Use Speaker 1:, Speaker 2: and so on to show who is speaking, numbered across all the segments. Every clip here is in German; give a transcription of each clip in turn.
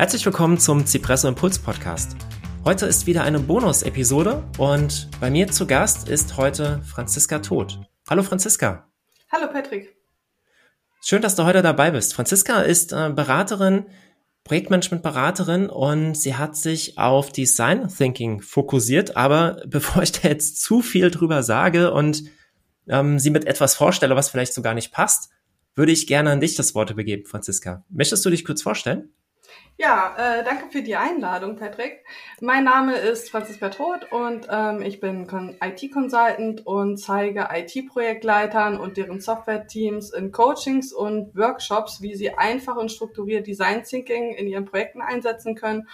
Speaker 1: Herzlich willkommen zum Cipresso Impuls Podcast. Heute ist wieder eine Bonus-Episode und bei mir zu Gast ist heute Franziska Todt. Hallo Franziska.
Speaker 2: Hallo Patrick.
Speaker 1: Schön, dass du heute dabei bist. Franziska ist äh, Beraterin, Projektmanagement-Beraterin und sie hat sich auf Design Thinking fokussiert. Aber bevor ich da jetzt zu viel drüber sage und ähm, sie mit etwas vorstelle, was vielleicht so gar nicht passt, würde ich gerne an dich das Wort übergeben, Franziska. Möchtest du dich kurz vorstellen?
Speaker 2: Ja, äh, danke für die Einladung, Patrick. Mein Name ist Franziska Todt und ähm, ich bin IT-Consultant und zeige IT-Projektleitern und deren Software-Teams in Coachings und Workshops, wie sie einfach und strukturiert Design Thinking in ihren Projekten einsetzen können,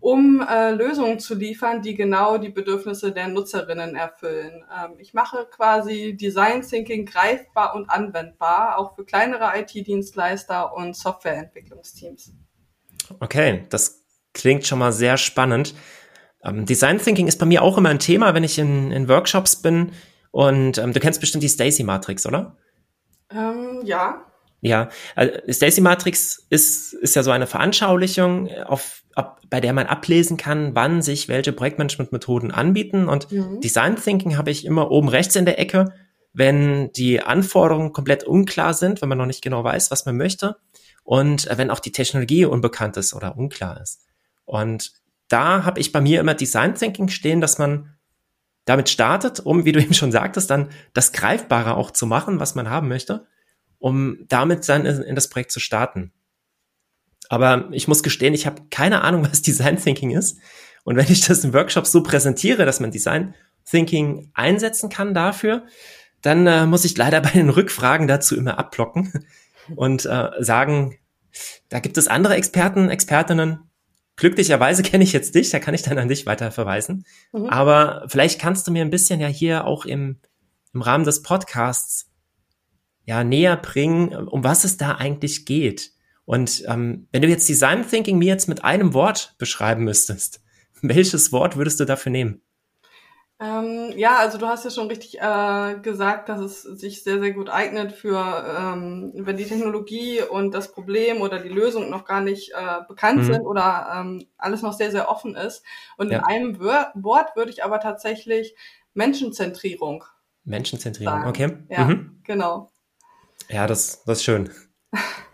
Speaker 2: um äh, Lösungen zu liefern, die genau die Bedürfnisse der Nutzerinnen erfüllen. Ähm, ich mache quasi Design Thinking greifbar und anwendbar, auch für kleinere IT-Dienstleister und Softwareentwicklungsteams.
Speaker 1: Okay, das klingt schon mal sehr spannend. Ähm, Design Thinking ist bei mir auch immer ein Thema, wenn ich in, in Workshops bin. Und ähm, du kennst bestimmt die Stacy Matrix, oder?
Speaker 2: Ähm, ja.
Speaker 1: Ja, also Stacy Matrix ist, ist ja so eine Veranschaulichung, auf, ab, bei der man ablesen kann, wann sich welche Projektmanagement-Methoden anbieten. Und mhm. Design Thinking habe ich immer oben rechts in der Ecke, wenn die Anforderungen komplett unklar sind, wenn man noch nicht genau weiß, was man möchte und äh, wenn auch die Technologie unbekannt ist oder unklar ist. Und da habe ich bei mir immer Design Thinking stehen, dass man damit startet, um, wie du eben schon sagtest, dann das Greifbare auch zu machen, was man haben möchte, um damit dann in, in das Projekt zu starten. Aber ich muss gestehen, ich habe keine Ahnung, was Design Thinking ist. Und wenn ich das in Workshops so präsentiere, dass man Design Thinking einsetzen kann dafür, dann äh, muss ich leider bei den Rückfragen dazu immer abblocken und äh, sagen, da gibt es andere Experten, Expertinnen. Glücklicherweise kenne ich jetzt dich, da kann ich dann an dich weiter verweisen. Mhm. Aber vielleicht kannst du mir ein bisschen ja hier auch im, im Rahmen des Podcasts ja näher bringen, um was es da eigentlich geht. Und ähm, wenn du jetzt Design Thinking mir jetzt mit einem Wort beschreiben müsstest, welches Wort würdest du dafür nehmen?
Speaker 2: Ähm, ja, also du hast ja schon richtig äh, gesagt, dass es sich sehr, sehr gut eignet für, ähm, wenn die Technologie und das Problem oder die Lösung noch gar nicht äh, bekannt mhm. sind oder ähm, alles noch sehr, sehr offen ist. Und ja. in einem Wör Wort würde ich aber tatsächlich Menschenzentrierung.
Speaker 1: Menschenzentrierung, sagen. okay.
Speaker 2: Ja, mhm. genau.
Speaker 1: Ja, das, das ist schön.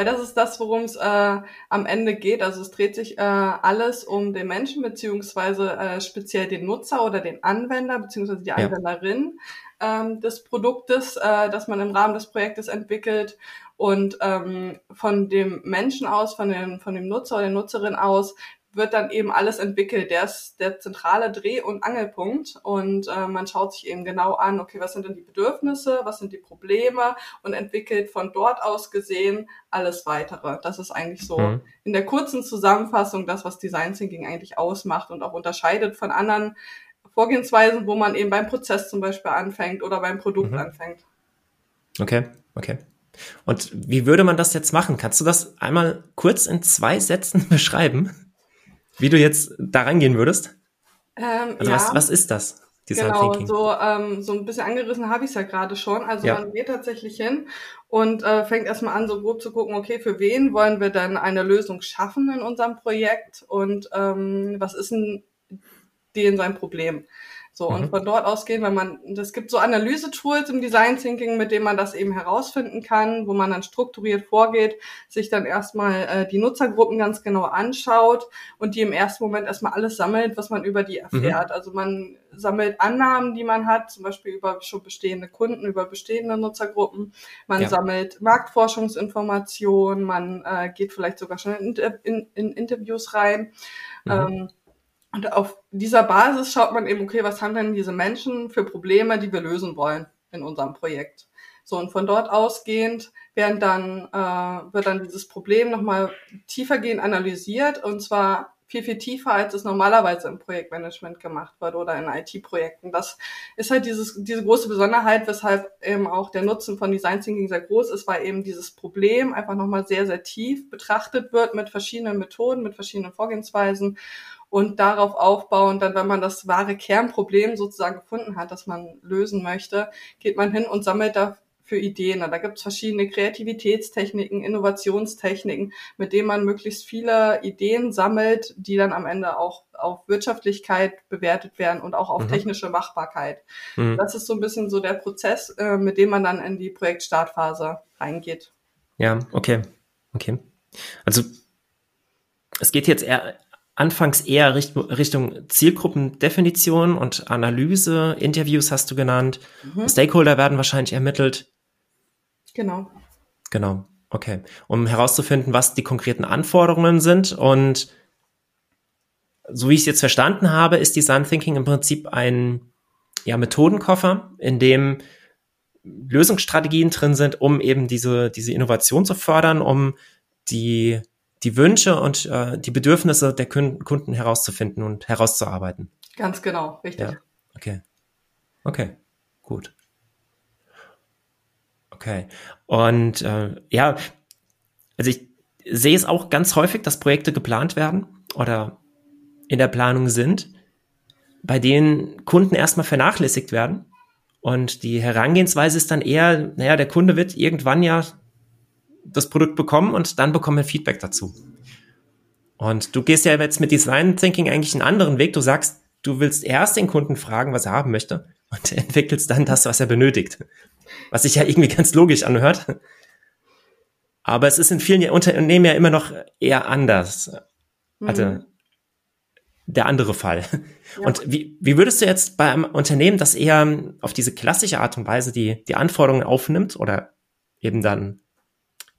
Speaker 2: Weil das ist das, worum es äh, am Ende geht. Also es dreht sich äh, alles um den Menschen beziehungsweise äh, speziell den Nutzer oder den Anwender beziehungsweise die Anwenderin ja. ähm, des Produktes, äh, das man im Rahmen des Projektes entwickelt. Und ähm, von dem Menschen aus, von dem, von dem Nutzer oder der Nutzerin aus, wird dann eben alles entwickelt. Der ist der zentrale Dreh- und Angelpunkt und äh, man schaut sich eben genau an, okay, was sind denn die Bedürfnisse, was sind die Probleme und entwickelt von dort aus gesehen alles weitere. Das ist eigentlich so mhm. in der kurzen Zusammenfassung das, was Design Thinking eigentlich ausmacht und auch unterscheidet von anderen Vorgehensweisen, wo man eben beim Prozess zum Beispiel anfängt oder beim Produkt mhm. anfängt.
Speaker 1: Okay, okay. Und wie würde man das jetzt machen? Kannst du das einmal kurz in zwei Sätzen beschreiben? Wie du jetzt da rangehen würdest?
Speaker 2: Ähm,
Speaker 1: also
Speaker 2: ja.
Speaker 1: was, was ist das?
Speaker 2: Genau, so ähm, so ein bisschen angerissen habe ich es ja gerade schon. Also ja. man geht tatsächlich hin und äh, fängt erstmal an, so grob zu gucken, okay, für wen wollen wir dann eine Lösung schaffen in unserem Projekt und ähm, was ist denn den sein Problem? So, mhm. und von dort ausgehen, wenn man, es gibt so Analyse-Tools im Design Thinking, mit denen man das eben herausfinden kann, wo man dann strukturiert vorgeht, sich dann erstmal äh, die Nutzergruppen ganz genau anschaut und die im ersten Moment erstmal alles sammelt, was man über die mhm. erfährt. Mhm. Also man sammelt Annahmen, die man hat, zum Beispiel über schon bestehende Kunden, über bestehende Nutzergruppen. Man ja. sammelt Marktforschungsinformationen, man äh, geht vielleicht sogar schon in, in, in Interviews rein. Mhm. Ähm, und auf dieser Basis schaut man eben, okay, was haben denn diese Menschen für Probleme, die wir lösen wollen in unserem Projekt. So, und von dort ausgehend werden dann, äh, wird dann dieses Problem nochmal tiefergehend analysiert und zwar viel, viel tiefer, als es normalerweise im Projektmanagement gemacht wird oder in IT-Projekten. Das ist halt dieses, diese große Besonderheit, weshalb eben auch der Nutzen von Design Thinking sehr groß ist, weil eben dieses Problem einfach nochmal sehr, sehr tief betrachtet wird mit verschiedenen Methoden, mit verschiedenen Vorgehensweisen und darauf aufbauen, dann, wenn man das wahre Kernproblem sozusagen gefunden hat, das man lösen möchte, geht man hin und sammelt da für Ideen. Da gibt es verschiedene Kreativitätstechniken, Innovationstechniken, mit denen man möglichst viele Ideen sammelt, die dann am Ende auch auf Wirtschaftlichkeit bewertet werden und auch auf mhm. technische Machbarkeit. Mhm. Das ist so ein bisschen so der Prozess, äh, mit dem man dann in die Projektstartphase reingeht.
Speaker 1: Ja, okay. Okay. Also es geht jetzt eher anfangs eher Richtung Zielgruppendefinition und Analyse, Interviews hast du genannt, mhm. Stakeholder werden wahrscheinlich ermittelt.
Speaker 2: Genau.
Speaker 1: Genau, okay. Um herauszufinden, was die konkreten Anforderungen sind und so wie ich es jetzt verstanden habe, ist Design Thinking im Prinzip ein ja, Methodenkoffer, in dem Lösungsstrategien drin sind, um eben diese, diese Innovation zu fördern, um die die Wünsche und äh, die Bedürfnisse der Kunden herauszufinden und herauszuarbeiten.
Speaker 2: Ganz genau, richtig. Ja,
Speaker 1: okay. Okay, gut. Okay. Und äh, ja, also ich sehe es auch ganz häufig, dass Projekte geplant werden oder in der Planung sind, bei denen Kunden erstmal vernachlässigt werden. Und die Herangehensweise ist dann eher, naja, der Kunde wird irgendwann ja das Produkt bekommen und dann bekommen wir Feedback dazu. Und du gehst ja jetzt mit Design Thinking eigentlich einen anderen Weg. Du sagst, du willst erst den Kunden fragen, was er haben möchte und entwickelst dann das, was er benötigt. Was sich ja irgendwie ganz logisch anhört. Aber es ist in vielen Unternehmen ja immer noch eher anders. Also mhm. der andere Fall. Ja. Und wie, wie würdest du jetzt bei einem Unternehmen, das eher auf diese klassische Art und Weise die, die Anforderungen aufnimmt oder eben dann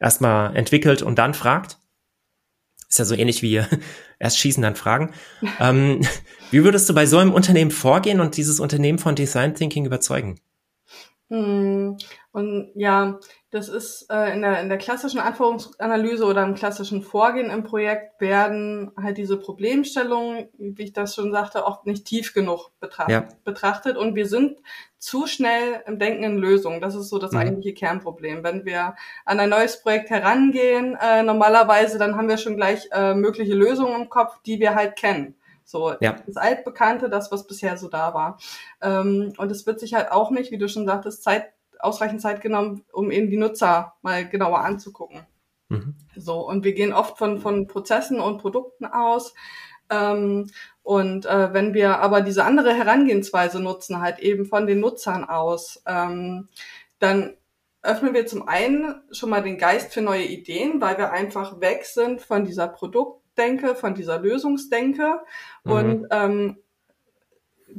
Speaker 1: erstmal entwickelt und dann fragt. Ist ja so ähnlich wie erst schießen, dann fragen. ähm, wie würdest du bei so einem Unternehmen vorgehen und dieses Unternehmen von Design Thinking überzeugen?
Speaker 2: Hm, und ja, das ist äh, in, der, in der klassischen Anforderungsanalyse oder im klassischen Vorgehen im Projekt werden halt diese Problemstellungen, wie ich das schon sagte, oft nicht tief genug betracht, ja. betrachtet. Und wir sind zu schnell im Denken in Lösungen. Das ist so das mhm. eigentliche Kernproblem. Wenn wir an ein neues Projekt herangehen, äh, normalerweise, dann haben wir schon gleich äh, mögliche Lösungen im Kopf, die wir halt kennen. So, ja. das Altbekannte, das, was bisher so da war. Ähm, und es wird sich halt auch nicht, wie du schon sagtest, Zeit ausreichend Zeit genommen, um eben die Nutzer mal genauer anzugucken. Mhm. So, und wir gehen oft von, von Prozessen und Produkten aus. Ähm, und äh, wenn wir aber diese andere Herangehensweise nutzen, halt eben von den Nutzern aus, ähm, dann öffnen wir zum einen schon mal den Geist für neue Ideen, weil wir einfach weg sind von dieser Produktdenke, von dieser Lösungsdenke mhm. und ähm,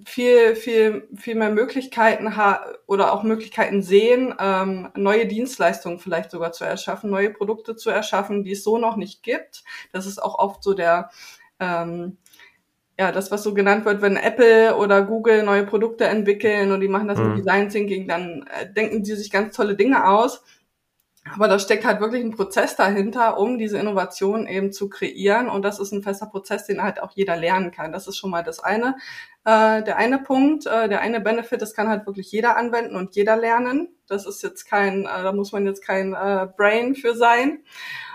Speaker 2: viel, viel, viel mehr Möglichkeiten ha oder auch Möglichkeiten sehen, ähm, neue Dienstleistungen vielleicht sogar zu erschaffen, neue Produkte zu erschaffen, die es so noch nicht gibt. Das ist auch oft so der, ähm, ja, das, was so genannt wird, wenn Apple oder Google neue Produkte entwickeln und die machen das mhm. mit Design Thinking, dann äh, denken die sich ganz tolle Dinge aus. Aber da steckt halt wirklich ein Prozess dahinter, um diese Innovation eben zu kreieren. Und das ist ein fester Prozess, den halt auch jeder lernen kann. Das ist schon mal das eine. Äh, der eine Punkt, äh, der eine Benefit, das kann halt wirklich jeder anwenden und jeder lernen. Das ist jetzt kein, äh, da muss man jetzt kein äh, Brain für sein.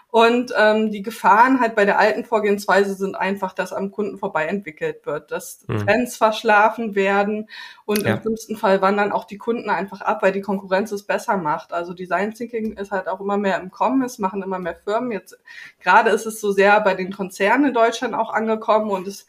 Speaker 2: Und ähm, die Gefahren halt bei der alten Vorgehensweise sind einfach, dass am Kunden vorbei entwickelt wird, dass mhm. Trends verschlafen werden und ja. im schlimmsten Fall wandern auch die Kunden einfach ab, weil die Konkurrenz es besser macht. Also Design Thinking ist halt auch immer mehr im Kommen, es machen immer mehr Firmen. Jetzt gerade ist es so sehr bei den Konzernen in Deutschland auch angekommen und es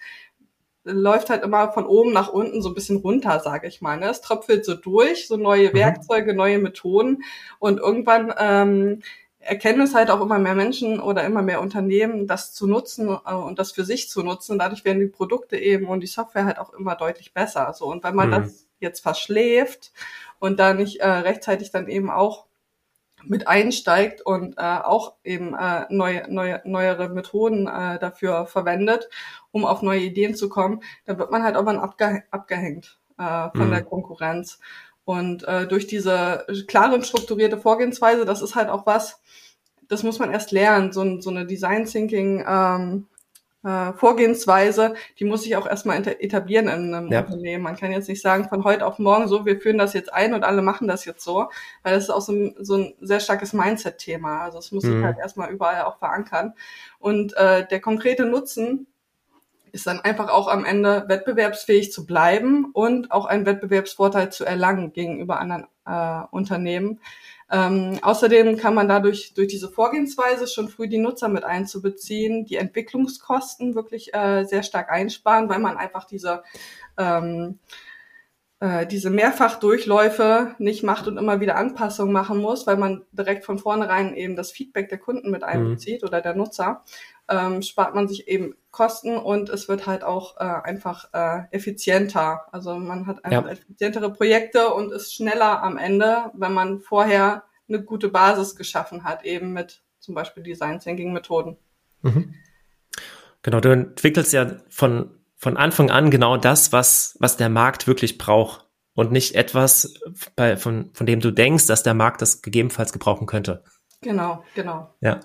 Speaker 2: läuft halt immer von oben nach unten so ein bisschen runter, sage ich mal. Ne? Es tröpfelt so durch, so neue mhm. Werkzeuge, neue Methoden und irgendwann ähm, erkennen es halt auch immer mehr Menschen oder immer mehr Unternehmen, das zu nutzen äh, und das für sich zu nutzen. Dadurch werden die Produkte eben und die Software halt auch immer deutlich besser. So und wenn man mhm. das jetzt verschläft und da nicht äh, rechtzeitig dann eben auch mit einsteigt und äh, auch eben äh, neue, neue, neuere Methoden äh, dafür verwendet, um auf neue Ideen zu kommen, dann wird man halt auch mal abge abgehängt äh, von mhm. der Konkurrenz. Und äh, durch diese klare und strukturierte Vorgehensweise, das ist halt auch was, das muss man erst lernen, so, so eine Design Thinking ähm, äh, Vorgehensweise, die muss sich auch erstmal etablieren in einem ja. Unternehmen. Man kann jetzt nicht sagen, von heute auf morgen so, wir führen das jetzt ein und alle machen das jetzt so, weil das ist auch so ein, so ein sehr starkes Mindset-Thema. Also es muss mhm. sich halt erstmal überall auch verankern. Und äh, der konkrete Nutzen ist dann einfach auch am Ende wettbewerbsfähig zu bleiben und auch einen Wettbewerbsvorteil zu erlangen gegenüber anderen äh, Unternehmen. Ähm, außerdem kann man dadurch durch diese Vorgehensweise schon früh die Nutzer mit einzubeziehen, die Entwicklungskosten wirklich äh, sehr stark einsparen, weil man einfach diese ähm, äh, diese Mehrfachdurchläufe nicht macht und immer wieder Anpassungen machen muss, weil man direkt von vornherein eben das Feedback der Kunden mit mhm. einbezieht mhm. oder der Nutzer, ähm, spart man sich eben Kosten und es wird halt auch äh, einfach äh, effizienter. Also man hat einfach ja. effizientere Projekte und ist schneller am Ende, wenn man vorher eine gute Basis geschaffen hat, eben mit zum Beispiel Design Thinking Methoden. Mhm.
Speaker 1: Genau, du entwickelst ja von von Anfang an genau das, was, was der Markt wirklich braucht und nicht etwas, bei, von, von dem du denkst, dass der Markt das gegebenenfalls gebrauchen könnte.
Speaker 2: Genau, genau.
Speaker 1: Ja.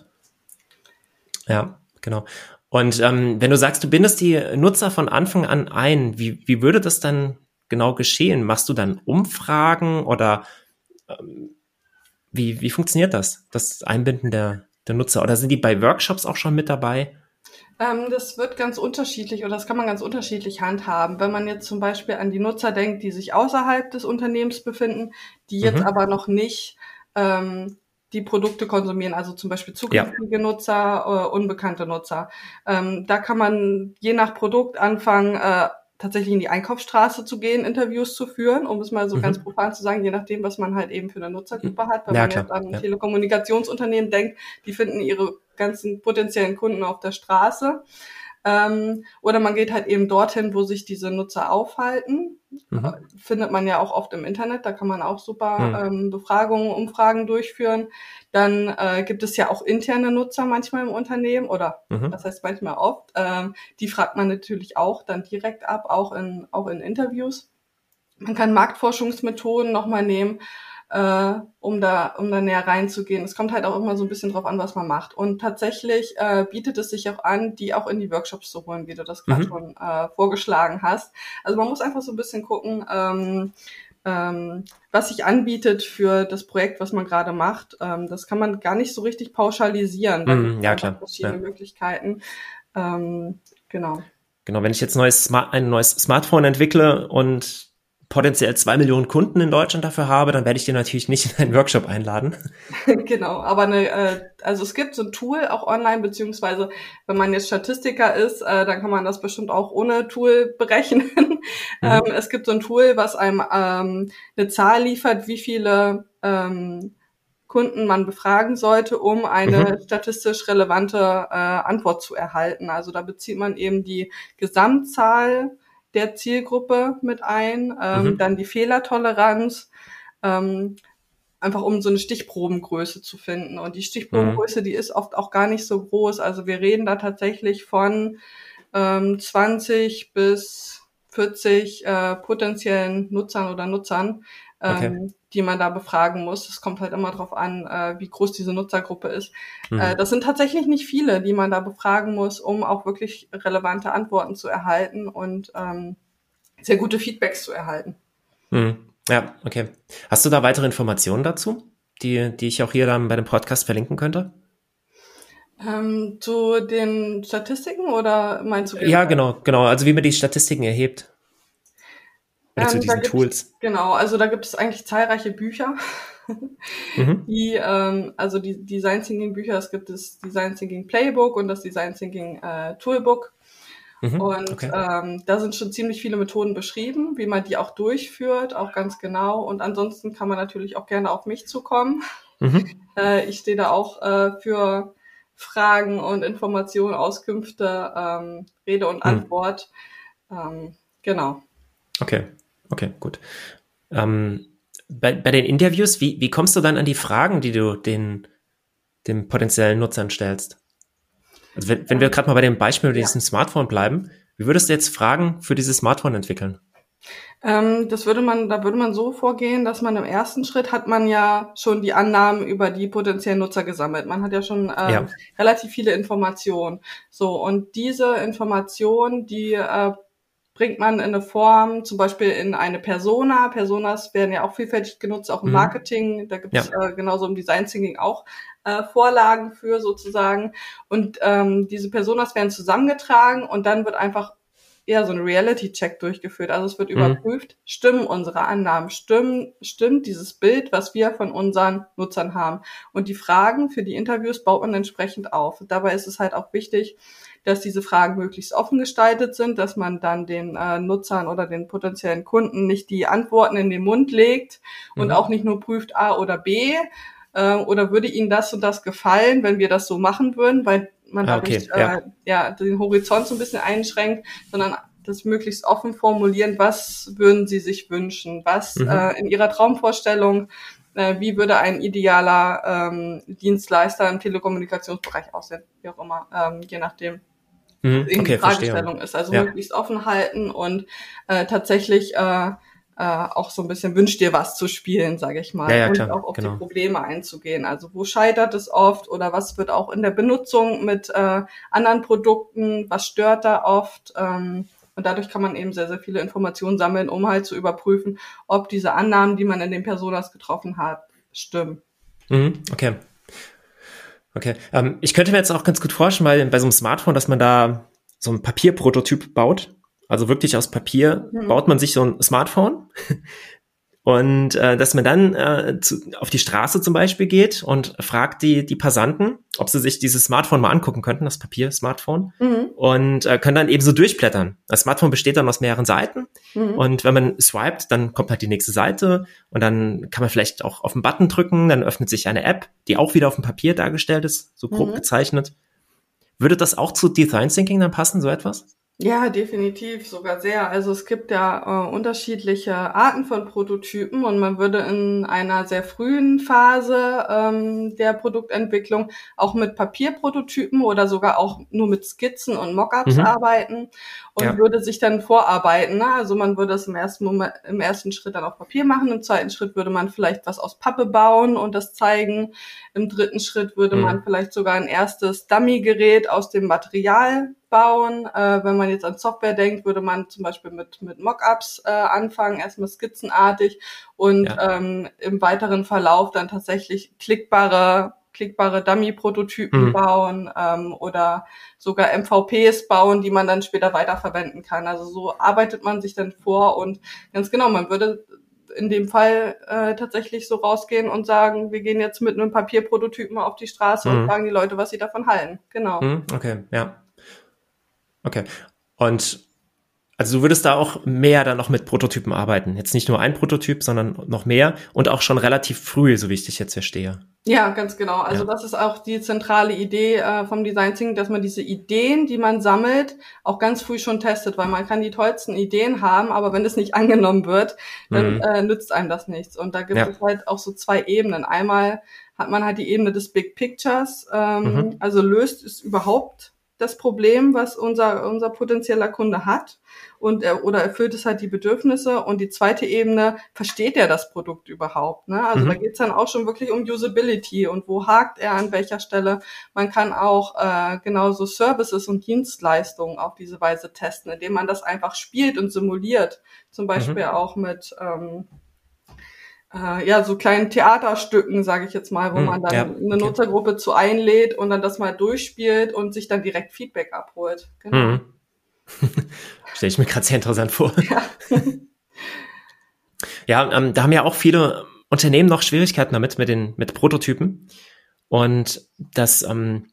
Speaker 1: Ja, genau. Und ähm, wenn du sagst, du bindest die Nutzer von Anfang an ein, wie, wie würde das dann genau geschehen? Machst du dann Umfragen oder ähm, wie, wie funktioniert das, das Einbinden der, der Nutzer? Oder sind die bei Workshops auch schon mit dabei?
Speaker 2: Ähm, das wird ganz unterschiedlich oder das kann man ganz unterschiedlich handhaben. Wenn man jetzt zum Beispiel an die Nutzer denkt, die sich außerhalb des Unternehmens befinden, die jetzt mhm. aber noch nicht ähm, die Produkte konsumieren, also zum Beispiel zukünftige ja. Nutzer, äh, unbekannte Nutzer. Ähm, da kann man je nach Produkt anfangen, äh, tatsächlich in die Einkaufsstraße zu gehen, Interviews zu führen, um es mal so mhm. ganz profan zu sagen, je nachdem, was man halt eben für eine Nutzergruppe hat. Wenn ja, man klar. jetzt an ja. Telekommunikationsunternehmen denkt, die finden ihre ganzen potenziellen Kunden auf der Straße. Ähm, oder man geht halt eben dorthin, wo sich diese Nutzer aufhalten. Mhm. Findet man ja auch oft im Internet, da kann man auch super mhm. ähm, Befragungen, Umfragen durchführen. Dann äh, gibt es ja auch interne Nutzer manchmal im Unternehmen oder mhm. das heißt manchmal oft. Ähm, die fragt man natürlich auch dann direkt ab, auch in, auch in Interviews. Man kann Marktforschungsmethoden nochmal nehmen äh, um da um da näher reinzugehen. Es kommt halt auch immer so ein bisschen drauf an, was man macht. Und tatsächlich äh, bietet es sich auch an, die auch in die Workshops zu holen, wie du das gerade mhm. schon äh, vorgeschlagen hast. Also man muss einfach so ein bisschen gucken, ähm, ähm, was sich anbietet für das Projekt, was man gerade macht. Ähm, das kann man gar nicht so richtig pauschalisieren. Da
Speaker 1: mhm, ja, klar.
Speaker 2: verschiedene
Speaker 1: ja.
Speaker 2: Möglichkeiten. Ähm, genau.
Speaker 1: Genau, wenn ich jetzt neues Smart ein neues Smartphone entwickle und potenziell zwei Millionen Kunden in Deutschland dafür habe, dann werde ich dir natürlich nicht in einen Workshop einladen.
Speaker 2: genau, aber eine, äh, also es gibt so ein Tool auch online, beziehungsweise wenn man jetzt Statistiker ist, äh, dann kann man das bestimmt auch ohne Tool berechnen. Mhm. Ähm, es gibt so ein Tool, was einem ähm, eine Zahl liefert, wie viele ähm, Kunden man befragen sollte, um eine mhm. statistisch relevante äh, Antwort zu erhalten. Also da bezieht man eben die Gesamtzahl der Zielgruppe mit ein, ähm, mhm. dann die Fehlertoleranz, ähm, einfach um so eine Stichprobengröße zu finden. Und die Stichprobengröße, mhm. die ist oft auch gar nicht so groß. Also wir reden da tatsächlich von ähm, 20 bis 40 äh, potenziellen Nutzern oder Nutzern, ähm, okay. Die man da befragen muss. Es kommt halt immer darauf an, äh, wie groß diese Nutzergruppe ist. Mhm. Äh, das sind tatsächlich nicht viele, die man da befragen muss, um auch wirklich relevante Antworten zu erhalten und ähm, sehr gute Feedbacks zu erhalten.
Speaker 1: Mhm. Ja, okay. Hast du da weitere Informationen dazu, die, die ich auch hier dann bei dem Podcast verlinken könnte?
Speaker 2: Ähm, zu den Statistiken oder meinst du?
Speaker 1: Ja, genau, genau. Also wie man die Statistiken erhebt.
Speaker 2: Oder ähm, zu diesen Tools. Genau, also da gibt es eigentlich zahlreiche Bücher. mhm. Die, ähm, also die Design Thinking Bücher, es gibt das Design Thinking Playbook und das Design Thinking äh, Toolbook. Mhm. Und okay. ähm, da sind schon ziemlich viele Methoden beschrieben, wie man die auch durchführt, auch ganz genau. Und ansonsten kann man natürlich auch gerne auf mich zukommen. Mhm. Äh, ich stehe da auch äh, für Fragen und Informationen, Auskünfte, ähm, Rede und mhm. Antwort. Ähm, genau.
Speaker 1: Okay. Okay, gut. Ähm, bei, bei den Interviews, wie, wie kommst du dann an die Fragen, die du den, den potenziellen Nutzern stellst? Also wenn, wenn wir gerade mal bei dem Beispiel mit ja. diesem Smartphone bleiben, wie würdest du jetzt Fragen für dieses Smartphone entwickeln?
Speaker 2: Ähm, das würde man, da würde man so vorgehen, dass man im ersten Schritt hat man ja schon die Annahmen über die potenziellen Nutzer gesammelt. Man hat ja schon ähm, ja. relativ viele Informationen. So und diese Informationen, die äh, bringt man in eine Form, zum Beispiel in eine Persona. Personas werden ja auch vielfältig genutzt, auch im mhm. Marketing. Da gibt es ja. äh, genauso im Design Thinking auch äh, Vorlagen für sozusagen. Und ähm, diese Personas werden zusammengetragen und dann wird einfach eher so ein Reality-Check durchgeführt. Also es wird mhm. überprüft, stimmen unsere Annahmen, stimmen, stimmt dieses Bild, was wir von unseren Nutzern haben. Und die Fragen für die Interviews baut man entsprechend auf. Dabei ist es halt auch wichtig, dass diese Fragen möglichst offen gestaltet sind, dass man dann den äh, Nutzern oder den potenziellen Kunden nicht die Antworten in den Mund legt und mhm. auch nicht nur prüft A oder B, äh, oder würde Ihnen das und das gefallen, wenn wir das so machen würden, weil man ah, okay, ja. Äh, ja den Horizont so ein bisschen einschränkt, sondern das möglichst offen formulieren, was würden Sie sich wünschen, was mhm. äh, in Ihrer Traumvorstellung, äh, wie würde ein idealer ähm, Dienstleister im Telekommunikationsbereich aussehen, wie auch immer, ähm, je nachdem. Mhm, okay, Fragestellung verstehe. ist. Also ja. möglichst offen halten und äh, tatsächlich äh, äh, auch so ein bisschen wünscht dir was zu spielen, sage ich mal, ja, ja, und klar, auch auf genau. die Probleme einzugehen. Also wo scheitert es oft oder was wird auch in der Benutzung mit äh, anderen Produkten, was stört da oft? Ähm, und dadurch kann man eben sehr, sehr viele Informationen sammeln, um halt zu überprüfen, ob diese Annahmen, die man in den Personas getroffen hat, stimmen.
Speaker 1: Mhm, okay. Okay. Ähm, ich könnte mir jetzt auch ganz gut vorstellen, weil bei so einem Smartphone, dass man da so ein Papierprototyp baut also wirklich aus Papier, mhm. baut man sich so ein Smartphone. Und äh, dass man dann äh, zu, auf die Straße zum Beispiel geht und fragt die, die Passanten, ob sie sich dieses Smartphone mal angucken könnten, das Papier-Smartphone, mhm. und äh, können dann eben so durchblättern. Das Smartphone besteht dann aus mehreren Seiten mhm. und wenn man swiped, dann kommt halt die nächste Seite und dann kann man vielleicht auch auf den Button drücken, dann öffnet sich eine App, die auch wieder auf dem Papier dargestellt ist, so grob mhm. gezeichnet. Würde das auch zu Design Thinking dann passen, so etwas?
Speaker 2: Ja, definitiv, sogar sehr. Also es gibt ja äh, unterschiedliche Arten von Prototypen und man würde in einer sehr frühen Phase ähm, der Produktentwicklung auch mit Papierprototypen oder sogar auch nur mit Skizzen und Mockups mhm. arbeiten und ja. würde sich dann vorarbeiten. Ne? Also man würde es im ersten Moment, im ersten Schritt dann auf Papier machen, im zweiten Schritt würde man vielleicht was aus Pappe bauen und das zeigen. Im dritten Schritt würde mhm. man vielleicht sogar ein erstes Dummy-Gerät aus dem Material bauen. Äh, wenn man jetzt an Software denkt, würde man zum Beispiel mit, mit Mockups äh, anfangen, erstmal skizzenartig und ja. ähm, im weiteren Verlauf dann tatsächlich klickbare klickbare Dummy-Prototypen mhm. bauen ähm, oder sogar MVPs bauen, die man dann später weiterverwenden kann. Also so arbeitet man sich dann vor und ganz genau, man würde in dem Fall äh, tatsächlich so rausgehen und sagen, wir gehen jetzt mit einem Papierprototypen auf die Straße mhm. und fragen die Leute, was sie davon halten. Genau.
Speaker 1: Mhm, okay, ja. Okay. Und also du würdest da auch mehr dann noch mit Prototypen arbeiten. Jetzt nicht nur ein Prototyp, sondern noch mehr und auch schon relativ früh, so wie ich dich jetzt verstehe.
Speaker 2: Ja, ganz genau. Also ja. das ist auch die zentrale Idee äh, vom Design Thinking, dass man diese Ideen, die man sammelt, auch ganz früh schon testet, weil man kann die tollsten Ideen haben, aber wenn es nicht angenommen wird, dann mhm. äh, nützt einem das nichts. Und da gibt ja. es halt auch so zwei Ebenen. Einmal hat man halt die Ebene des Big Pictures, ähm, mhm. also löst es überhaupt das Problem, was unser, unser potenzieller Kunde hat und er, oder erfüllt es halt die Bedürfnisse und die zweite Ebene, versteht er das Produkt überhaupt? Ne? Also mhm. da geht's dann auch schon wirklich um Usability und wo hakt er an welcher Stelle. Man kann auch äh, genauso Services und Dienstleistungen auf diese Weise testen, indem man das einfach spielt und simuliert. Zum Beispiel mhm. auch mit ähm, äh, ja, so kleinen Theaterstücken, sage ich jetzt mal, wo hm, man dann ja, eine Nutzergruppe zu einlädt und dann das mal durchspielt und sich dann direkt Feedback abholt. Genau. Hm.
Speaker 1: Stelle ich mir gerade sehr interessant vor. Ja, ja ähm, da haben ja auch viele Unternehmen noch Schwierigkeiten damit, mit den mit Prototypen. Und das, ähm,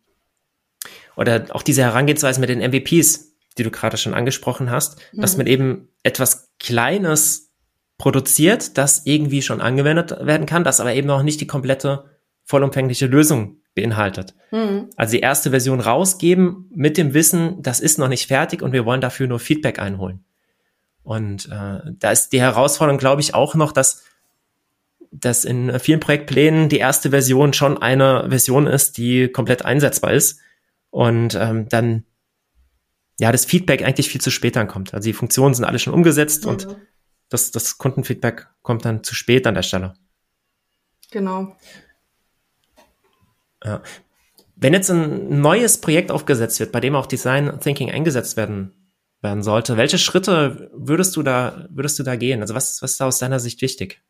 Speaker 1: oder auch diese Herangehensweise mit den MVPs, die du gerade schon angesprochen hast, mhm. dass man eben etwas Kleines produziert, das irgendwie schon angewendet werden kann, das aber eben noch nicht die komplette vollumfängliche Lösung beinhaltet. Mhm. Also die erste Version rausgeben mit dem Wissen, das ist noch nicht fertig und wir wollen dafür nur Feedback einholen. Und äh, da ist die Herausforderung, glaube ich, auch noch, dass, dass in vielen Projektplänen die erste Version schon eine Version ist, die komplett einsetzbar ist und ähm, dann ja das Feedback eigentlich viel zu spät ankommt. Also die Funktionen sind alle schon umgesetzt mhm. und das, das Kundenfeedback kommt dann zu spät an der Stelle.
Speaker 2: Genau.
Speaker 1: Ja. Wenn jetzt ein neues Projekt aufgesetzt wird, bei dem auch Design Thinking eingesetzt werden, werden sollte, welche Schritte würdest du da, würdest du da gehen? Also was, was ist da aus deiner Sicht wichtig?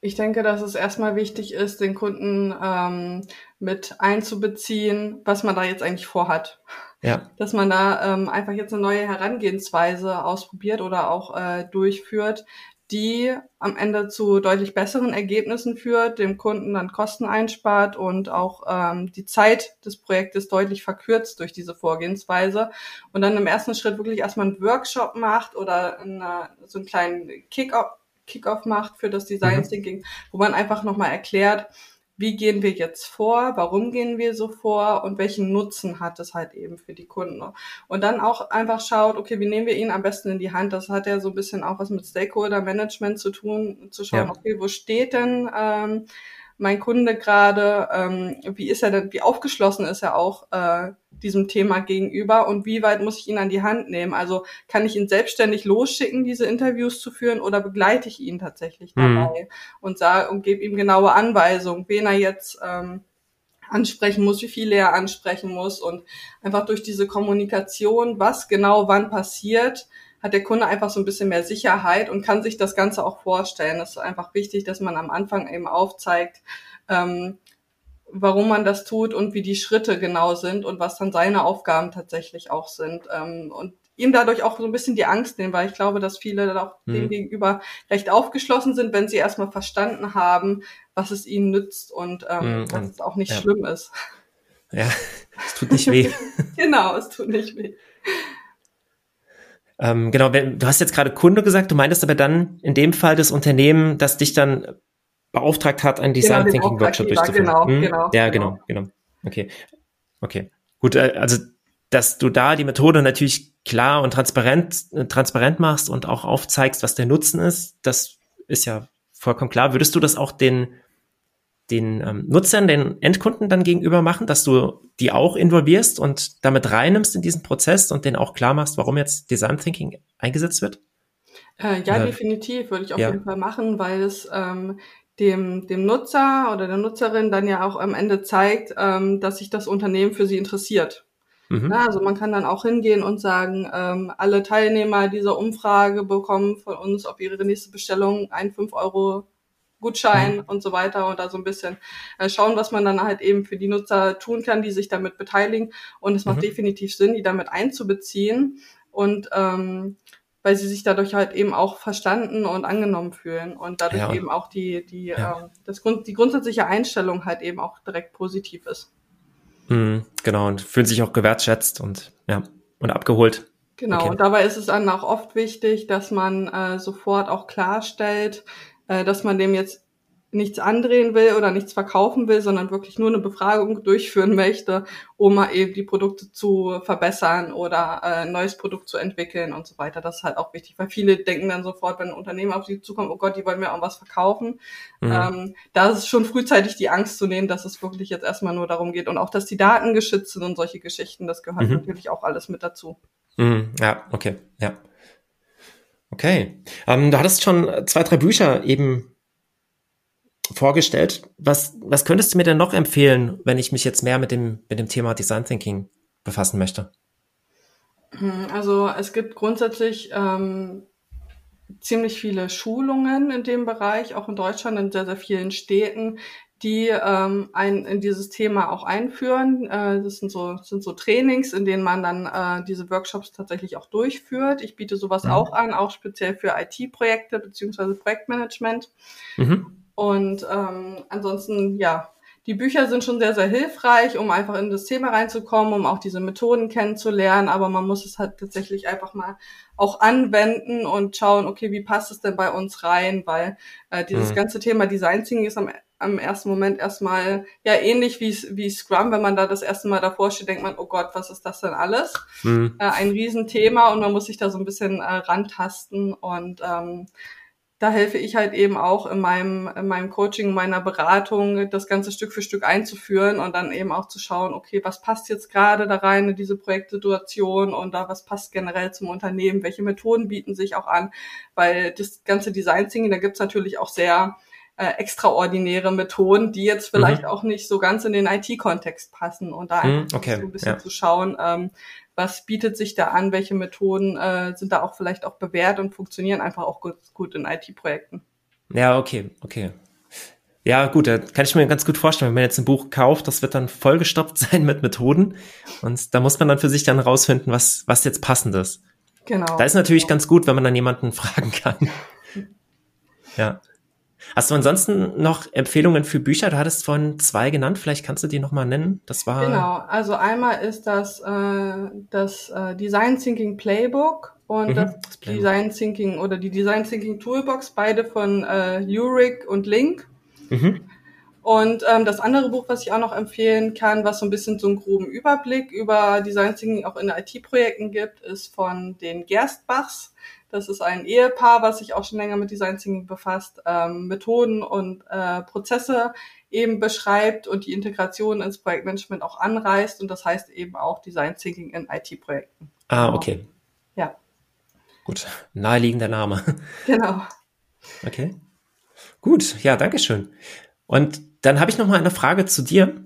Speaker 2: Ich denke, dass es erstmal wichtig ist, den Kunden ähm, mit einzubeziehen, was man da jetzt eigentlich vorhat.
Speaker 1: Ja.
Speaker 2: Dass man da ähm, einfach jetzt eine neue Herangehensweise ausprobiert oder auch äh, durchführt, die am Ende zu deutlich besseren Ergebnissen führt, dem Kunden dann Kosten einspart und auch ähm, die Zeit des Projektes deutlich verkürzt durch diese Vorgehensweise und dann im ersten Schritt wirklich erstmal einen Workshop macht oder eine, so einen kleinen Kick-off Kick macht für das Design mhm. Thinking, mhm. wo man einfach nochmal erklärt, wie gehen wir jetzt vor, warum gehen wir so vor und welchen Nutzen hat es halt eben für die Kunden. Und dann auch einfach schaut, okay, wie nehmen wir ihn am besten in die Hand? Das hat ja so ein bisschen auch was mit Stakeholder Management zu tun, zu schauen, ja. okay, wo steht denn ähm, mein Kunde gerade, ähm, wie ist er denn, wie aufgeschlossen ist er auch äh, diesem Thema gegenüber und wie weit muss ich ihn an die Hand nehmen? Also kann ich ihn selbstständig losschicken, diese Interviews zu führen oder begleite ich ihn tatsächlich mhm. dabei mhm. und sage und gebe ihm genaue Anweisungen, wen er jetzt ähm, ansprechen muss, wie viele er ansprechen muss und einfach durch diese Kommunikation, was genau wann passiert, hat der Kunde einfach so ein bisschen mehr Sicherheit und kann sich das Ganze auch vorstellen. Es ist einfach wichtig, dass man am Anfang eben aufzeigt, ähm, warum man das tut und wie die Schritte genau sind und was dann seine Aufgaben tatsächlich auch sind. Ähm, und ihm dadurch auch so ein bisschen die Angst nehmen, weil ich glaube, dass viele dann auch mhm. dem gegenüber recht aufgeschlossen sind, wenn sie erstmal verstanden haben, was es ihnen nützt und ähm, mhm. dass es auch nicht ja. schlimm ist.
Speaker 1: Ja, es tut nicht weh.
Speaker 2: genau, es tut nicht weh.
Speaker 1: Ähm, genau, wenn, du hast jetzt gerade Kunde gesagt, du meintest aber dann in dem Fall das Unternehmen, das dich dann beauftragt hat, einen Design genau, Thinking Workshop durchzuführen. Genau, hm? genau. Ja, genau, genau. Okay. Okay. Gut, äh, also dass du da die Methode natürlich klar und transparent, äh, transparent machst und auch aufzeigst, was der Nutzen ist, das ist ja vollkommen klar. Würdest du das auch den den ähm, Nutzern, den Endkunden dann gegenüber machen, dass du die auch involvierst und damit reinnimmst in diesen Prozess und den auch klar machst, warum jetzt Design Thinking eingesetzt wird?
Speaker 2: Äh, ja, Oder, definitiv würde ich auf ja. jeden Fall machen, weil es ähm, dem, dem Nutzer oder der Nutzerin dann ja auch am Ende zeigt, ähm, dass sich das Unternehmen für sie interessiert. Mhm. Ja, also man kann dann auch hingehen und sagen, ähm, alle Teilnehmer dieser Umfrage bekommen von uns auf ihre nächste Bestellung ein 5 Euro Gutschein mhm. und so weiter und da so ein bisschen äh, schauen, was man dann halt eben für die Nutzer tun kann, die sich damit beteiligen. Und es macht mhm. definitiv Sinn, die damit einzubeziehen und ähm, weil sie sich dadurch halt eben auch verstanden und angenommen fühlen und dadurch ja. eben auch die die ja. ähm, das Grund, die grundsätzliche Einstellung halt eben auch direkt positiv ist.
Speaker 1: Mhm, genau und fühlen sich auch gewertschätzt und ja und abgeholt.
Speaker 2: Genau, okay. und dabei ist es dann auch oft wichtig, dass man äh, sofort auch klarstellt, äh, dass man dem jetzt nichts andrehen will oder nichts verkaufen will, sondern wirklich nur eine Befragung durchführen möchte, um mal eben die Produkte zu verbessern oder äh, ein neues Produkt zu entwickeln und so weiter. Das ist halt auch wichtig, weil viele denken dann sofort, wenn ein Unternehmen auf sie zukommt, oh Gott, die wollen mir auch was verkaufen. Mhm. Ähm, da ist es schon frühzeitig die Angst zu nehmen, dass es wirklich jetzt erstmal nur darum geht und auch, dass die Daten geschützt sind und solche Geschichten, das gehört mhm. natürlich auch alles mit dazu.
Speaker 1: Mhm. Ja, okay, ja. Okay. Ähm, du hattest schon zwei, drei Bücher eben vorgestellt. Was, was könntest du mir denn noch empfehlen, wenn ich mich jetzt mehr mit dem, mit dem Thema Design Thinking befassen möchte?
Speaker 2: Hm, also es gibt grundsätzlich ähm, ziemlich viele Schulungen in dem Bereich, auch in Deutschland in sehr, sehr vielen Städten, die ähm, ein, in dieses Thema auch einführen. Äh, das sind so, sind so Trainings, in denen man dann äh, diese Workshops tatsächlich auch durchführt. Ich biete sowas mhm. auch an, auch speziell für IT-Projekte beziehungsweise Projektmanagement. Mhm. Und ähm, ansonsten, ja, die Bücher sind schon sehr, sehr hilfreich, um einfach in das Thema reinzukommen, um auch diese Methoden kennenzulernen. Aber man muss es halt tatsächlich einfach mal auch anwenden und schauen, okay, wie passt es denn bei uns rein? Weil äh, dieses mhm. ganze Thema Design Thinking ist am am ersten Moment erstmal ja ähnlich wie, wie Scrum, wenn man da das erste Mal davor steht, denkt man, oh Gott, was ist das denn alles? Mhm. Äh, ein Riesenthema und man muss sich da so ein bisschen äh, rantasten und ähm, da helfe ich halt eben auch in meinem, in meinem Coaching, meiner Beratung, das Ganze Stück für Stück einzuführen und dann eben auch zu schauen, okay, was passt jetzt gerade da rein in diese Projektsituation und da was passt generell zum Unternehmen, welche Methoden bieten sich auch an, weil das ganze Design Thinking, da gibt's natürlich auch sehr äh, extraordinäre Methoden, die jetzt vielleicht mhm. auch nicht so ganz in den IT-Kontext passen und da mhm, okay. so ein bisschen ja. zu schauen, ähm, was bietet sich da an, welche Methoden äh, sind da auch vielleicht auch bewährt und funktionieren einfach auch gut, gut in IT-Projekten.
Speaker 1: Ja, okay, okay. Ja, gut, da kann ich mir ganz gut vorstellen, wenn man jetzt ein Buch kauft, das wird dann vollgestopft sein mit Methoden. Und da muss man dann für sich dann rausfinden, was, was jetzt passend ist. Genau. Da ist natürlich ganz gut, wenn man dann jemanden fragen kann. ja. Hast du ansonsten noch Empfehlungen für Bücher? Du hattest vorhin zwei genannt, vielleicht kannst du die nochmal nennen. Das war.
Speaker 2: Genau, also einmal ist das äh, das äh, Design Thinking Playbook und mhm, das, das Design Thinking oder die Design Thinking Toolbox, beide von äh, Uric und Link. Mhm. Und ähm, das andere Buch, was ich auch noch empfehlen kann, was so ein bisschen so einen groben Überblick über Design Thinking auch in IT-Projekten gibt, ist von den Gerstbachs. Das ist ein Ehepaar, was sich auch schon länger mit Design Thinking befasst, ähm, Methoden und äh, Prozesse eben beschreibt und die Integration ins Projektmanagement auch anreißt. Und das heißt eben auch Design Thinking in IT-Projekten.
Speaker 1: Ah, genau. okay. Ja. Gut, naheliegender Name.
Speaker 2: Genau.
Speaker 1: Okay. Gut, ja, danke schön. Und dann habe ich noch mal eine Frage zu dir.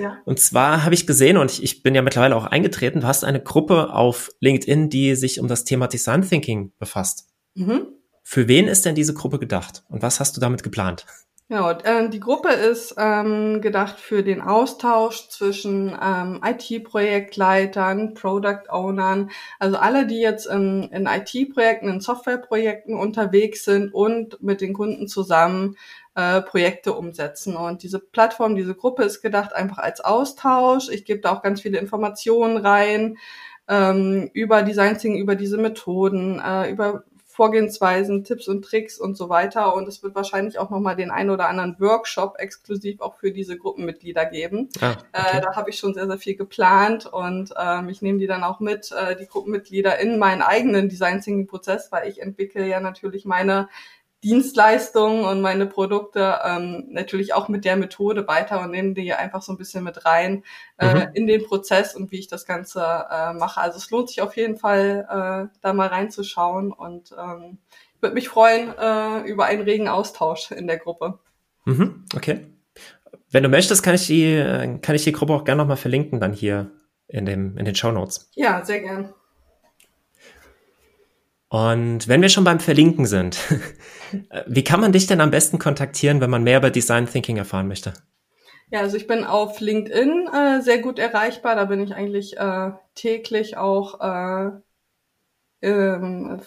Speaker 1: Ja. Und zwar habe ich gesehen, und ich, ich, bin ja mittlerweile auch eingetreten, du hast eine Gruppe auf LinkedIn, die sich um das Thema Design Thinking befasst. Mhm. Für wen ist denn diese Gruppe gedacht? Und was hast du damit geplant?
Speaker 2: Genau, äh, die Gruppe ist ähm, gedacht für den Austausch zwischen ähm, IT-Projektleitern, Product Ownern, also alle, die jetzt in, in IT-Projekten, in Softwareprojekten unterwegs sind und mit den Kunden zusammen äh, Projekte umsetzen. Und diese Plattform, diese Gruppe ist gedacht einfach als Austausch. Ich gebe da auch ganz viele Informationen rein ähm, über Design Thinking, über diese Methoden, äh, über Vorgehensweisen, Tipps und Tricks und so weiter. Und es wird wahrscheinlich auch nochmal den einen oder anderen Workshop exklusiv auch für diese Gruppenmitglieder geben. Ah, okay. äh, da habe ich schon sehr, sehr viel geplant und ähm, ich nehme die dann auch mit, äh, die Gruppenmitglieder, in meinen eigenen Design Thinking Prozess, weil ich entwickle ja natürlich meine Dienstleistungen und meine Produkte ähm, natürlich auch mit der Methode weiter und nehme die einfach so ein bisschen mit rein äh, mhm. in den Prozess und wie ich das Ganze äh, mache. Also es lohnt sich auf jeden Fall, äh, da mal reinzuschauen und ähm, ich würde mich freuen äh, über einen regen Austausch in der Gruppe.
Speaker 1: Mhm, okay. Wenn du möchtest, kann ich die, äh, kann ich die Gruppe auch gerne nochmal verlinken dann hier in, dem, in den Show Notes.
Speaker 2: Ja, sehr gern.
Speaker 1: Und wenn wir schon beim Verlinken sind, wie kann man dich denn am besten kontaktieren, wenn man mehr über Design Thinking erfahren möchte?
Speaker 2: Ja, also ich bin auf LinkedIn äh, sehr gut erreichbar. Da bin ich eigentlich äh, täglich auch äh, ähm,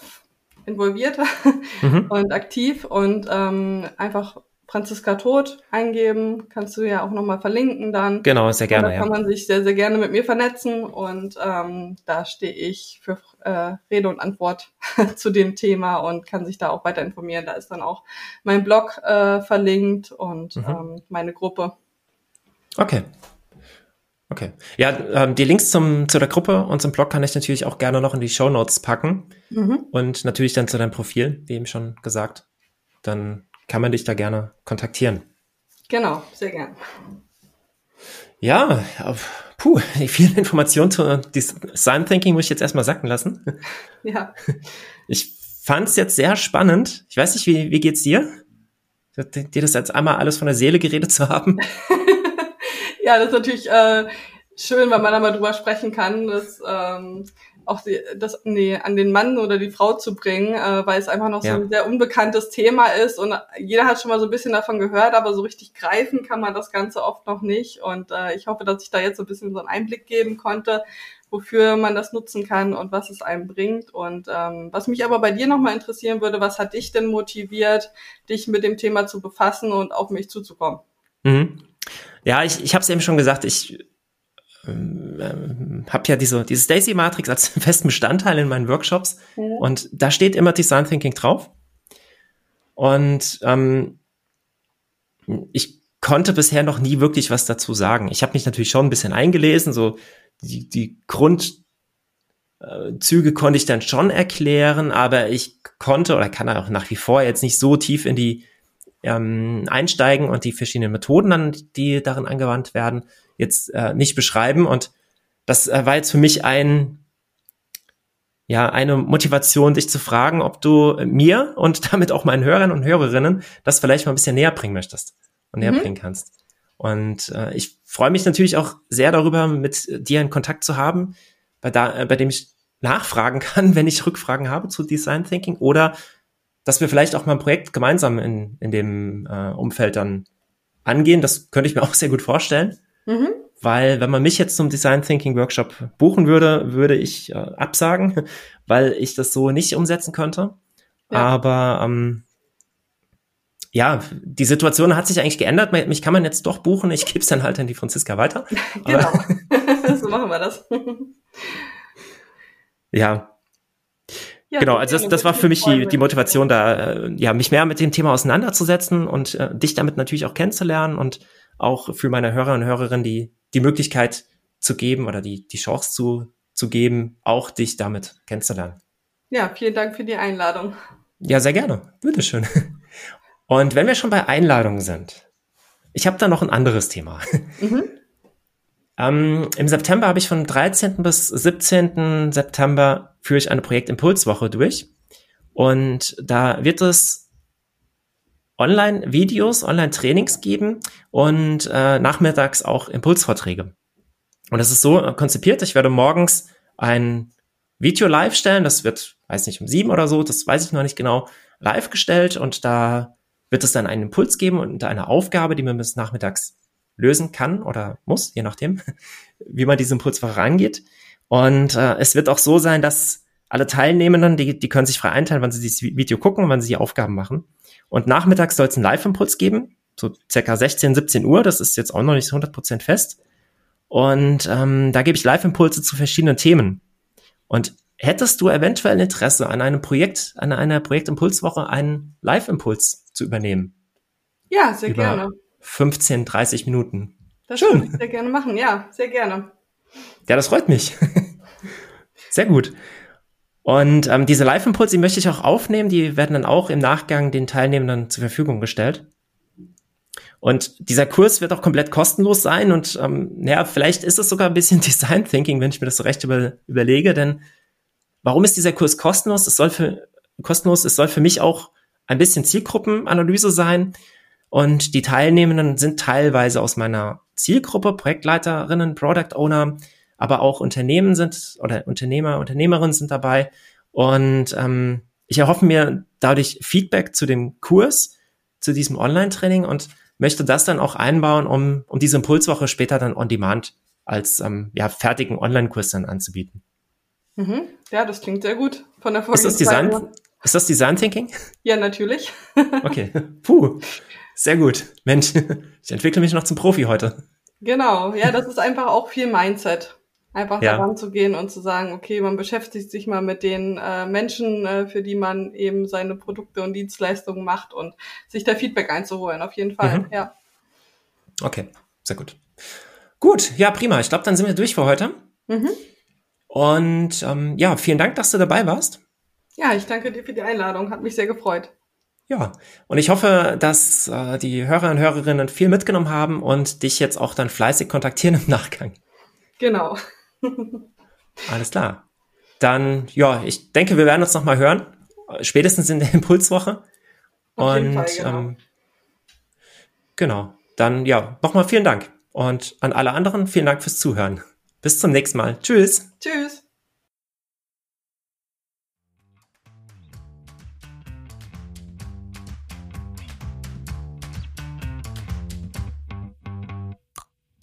Speaker 2: involviert mhm. und aktiv und ähm, einfach Franziska Tod eingeben, kannst du ja auch nochmal verlinken dann.
Speaker 1: Genau, sehr gerne.
Speaker 2: da kann ja. man sich sehr, sehr gerne mit mir vernetzen und ähm, da stehe ich für äh, Rede und Antwort zu dem Thema und kann sich da auch weiter informieren. Da ist dann auch mein Blog äh, verlinkt und mhm. ähm, meine Gruppe.
Speaker 1: Okay. Okay. Ja, ähm, die Links zum, zu der Gruppe und zum Blog kann ich natürlich auch gerne noch in die Show Notes packen. Mhm. Und natürlich dann zu deinem Profil, wie eben schon gesagt. Dann kann man dich da gerne kontaktieren.
Speaker 2: Genau, sehr gern.
Speaker 1: Ja, puh, viele Informationen zu Design Thinking muss ich jetzt erstmal sacken lassen.
Speaker 2: Ja.
Speaker 1: Ich fand es jetzt sehr spannend. Ich weiß nicht, wie, wie geht's dir? Dir das jetzt einmal alles von der Seele geredet zu haben?
Speaker 2: ja, das ist natürlich äh, schön, wenn man da mal drüber sprechen kann. Das ähm, auch die, das nee, an den Mann oder die Frau zu bringen, äh, weil es einfach noch ja. so ein sehr unbekanntes Thema ist und jeder hat schon mal so ein bisschen davon gehört, aber so richtig greifen kann man das Ganze oft noch nicht. Und äh, ich hoffe, dass ich da jetzt so ein bisschen so einen Einblick geben konnte, wofür man das nutzen kann und was es einem bringt. Und ähm, was mich aber bei dir nochmal interessieren würde, was hat dich denn motiviert, dich mit dem Thema zu befassen und auf mich zuzukommen?
Speaker 1: Mhm. Ja, ich, ich habe es eben schon gesagt, ich ähm, habe ja diese, diese Stacy-Matrix als festen Bestandteil in meinen Workshops ja. und da steht immer Design Thinking drauf. Und ähm, ich konnte bisher noch nie wirklich was dazu sagen. Ich habe mich natürlich schon ein bisschen eingelesen, so die, die Grundzüge konnte ich dann schon erklären, aber ich konnte oder kann auch nach wie vor jetzt nicht so tief in die ähm, einsteigen und die verschiedenen Methoden dann, die darin angewandt werden, jetzt äh, nicht beschreiben. Und das äh, war jetzt für mich ein, ja, eine Motivation, dich zu fragen, ob du mir und damit auch meinen Hörern und Hörerinnen das vielleicht mal ein bisschen näher bringen möchtest und näher mhm. bringen kannst. Und äh, ich freue mich natürlich auch sehr darüber, mit dir in Kontakt zu haben, bei, da, äh, bei dem ich nachfragen kann, wenn ich Rückfragen habe zu Design Thinking oder dass wir vielleicht auch mal ein Projekt gemeinsam in, in dem äh, Umfeld dann angehen. Das könnte ich mir auch sehr gut vorstellen. Mhm. Weil wenn man mich jetzt zum Design Thinking Workshop buchen würde, würde ich äh, absagen, weil ich das so nicht umsetzen könnte. Ja. Aber ähm, ja, die Situation hat sich eigentlich geändert. Mich kann man jetzt doch buchen. Ich gebe es dann halt an die Franziska weiter.
Speaker 2: genau. so machen wir das.
Speaker 1: ja. Ja, genau, also das, das war für mich die, die Motivation, da äh, ja mich mehr mit dem Thema auseinanderzusetzen und äh, dich damit natürlich auch kennenzulernen und auch für meine Hörer und Hörerinnen die die Möglichkeit zu geben oder die die Chance zu zu geben, auch dich damit kennenzulernen.
Speaker 2: Ja, vielen Dank für die Einladung.
Speaker 1: Ja, sehr gerne. Bitteschön. Und wenn wir schon bei Einladungen sind, ich habe da noch ein anderes Thema. Mhm. ähm, Im September habe ich von 13. bis 17. September führe ich eine Projektimpulswoche durch. Und da wird es Online-Videos, Online-Trainings geben und äh, nachmittags auch Impulsvorträge. Und das ist so konzipiert, ich werde morgens ein Video live stellen, das wird, weiß nicht, um sieben oder so, das weiß ich noch nicht genau, live gestellt und da wird es dann einen Impuls geben und eine Aufgabe, die man bis nachmittags lösen kann oder muss, je nachdem, wie man diesen Impuls vorangeht. Und äh, es wird auch so sein, dass alle Teilnehmenden, die, die können sich frei einteilen, wann sie dieses Video gucken wann sie die Aufgaben machen. Und nachmittags soll es einen Live-Impuls geben, so circa 16, 17 Uhr, das ist jetzt auch noch nicht 100% fest. Und ähm, da gebe ich Live-Impulse zu verschiedenen Themen. Und hättest du eventuell Interesse an einem Projekt, an einer Projektimpulswoche, einen Live-Impuls zu übernehmen.
Speaker 2: Ja, sehr Über gerne.
Speaker 1: 15, 30 Minuten.
Speaker 2: Das Schön. würde ich sehr gerne machen, ja, sehr gerne.
Speaker 1: Ja, das freut mich. sehr gut. Und ähm, diese Live-Impulse, die möchte ich auch aufnehmen, die werden dann auch im Nachgang den Teilnehmern zur Verfügung gestellt. Und dieser Kurs wird auch komplett kostenlos sein und ähm, naja, vielleicht ist es sogar ein bisschen Design Thinking, wenn ich mir das so recht über, überlege, denn warum ist dieser Kurs kostenlos? Es soll für kostenlos, es soll für mich auch ein bisschen Zielgruppenanalyse sein. Und die Teilnehmenden sind teilweise aus meiner Zielgruppe, Projektleiterinnen, Product Owner, aber auch Unternehmen sind oder Unternehmer, Unternehmerinnen sind dabei. Und ähm, ich erhoffe mir dadurch Feedback zu dem Kurs, zu diesem Online-Training und möchte das dann auch einbauen, um, um diese Impulswoche später dann on demand als ähm, ja, fertigen Online-Kurs dann anzubieten.
Speaker 2: Mhm. Ja, das klingt sehr gut von der
Speaker 1: Ist das Design, ist das Design Thinking?
Speaker 2: Ja, natürlich.
Speaker 1: okay. Puh. Sehr gut. Mensch, ich entwickle mich noch zum Profi heute.
Speaker 2: Genau. Ja, das ist einfach auch viel Mindset. Einfach ja. daran zu gehen und zu sagen, okay, man beschäftigt sich mal mit den äh, Menschen, äh, für die man eben seine Produkte und Dienstleistungen macht und sich da Feedback einzuholen. Auf jeden Fall, mhm. ja.
Speaker 1: Okay, sehr gut. Gut, ja, prima. Ich glaube, dann sind wir durch für heute. Mhm. Und ähm, ja, vielen Dank, dass du dabei warst.
Speaker 2: Ja, ich danke dir für die Einladung. Hat mich sehr gefreut.
Speaker 1: Ja, und ich hoffe, dass äh, die Hörer und Hörerinnen viel mitgenommen haben und dich jetzt auch dann fleißig kontaktieren im Nachgang.
Speaker 2: Genau.
Speaker 1: Alles klar. Dann, ja, ich denke, wir werden uns nochmal hören. Spätestens in der Impulswoche. Auf und Fall, genau. Ähm, genau. Dann, ja, nochmal vielen Dank. Und an alle anderen, vielen Dank fürs Zuhören. Bis zum nächsten Mal. Tschüss.
Speaker 2: Tschüss.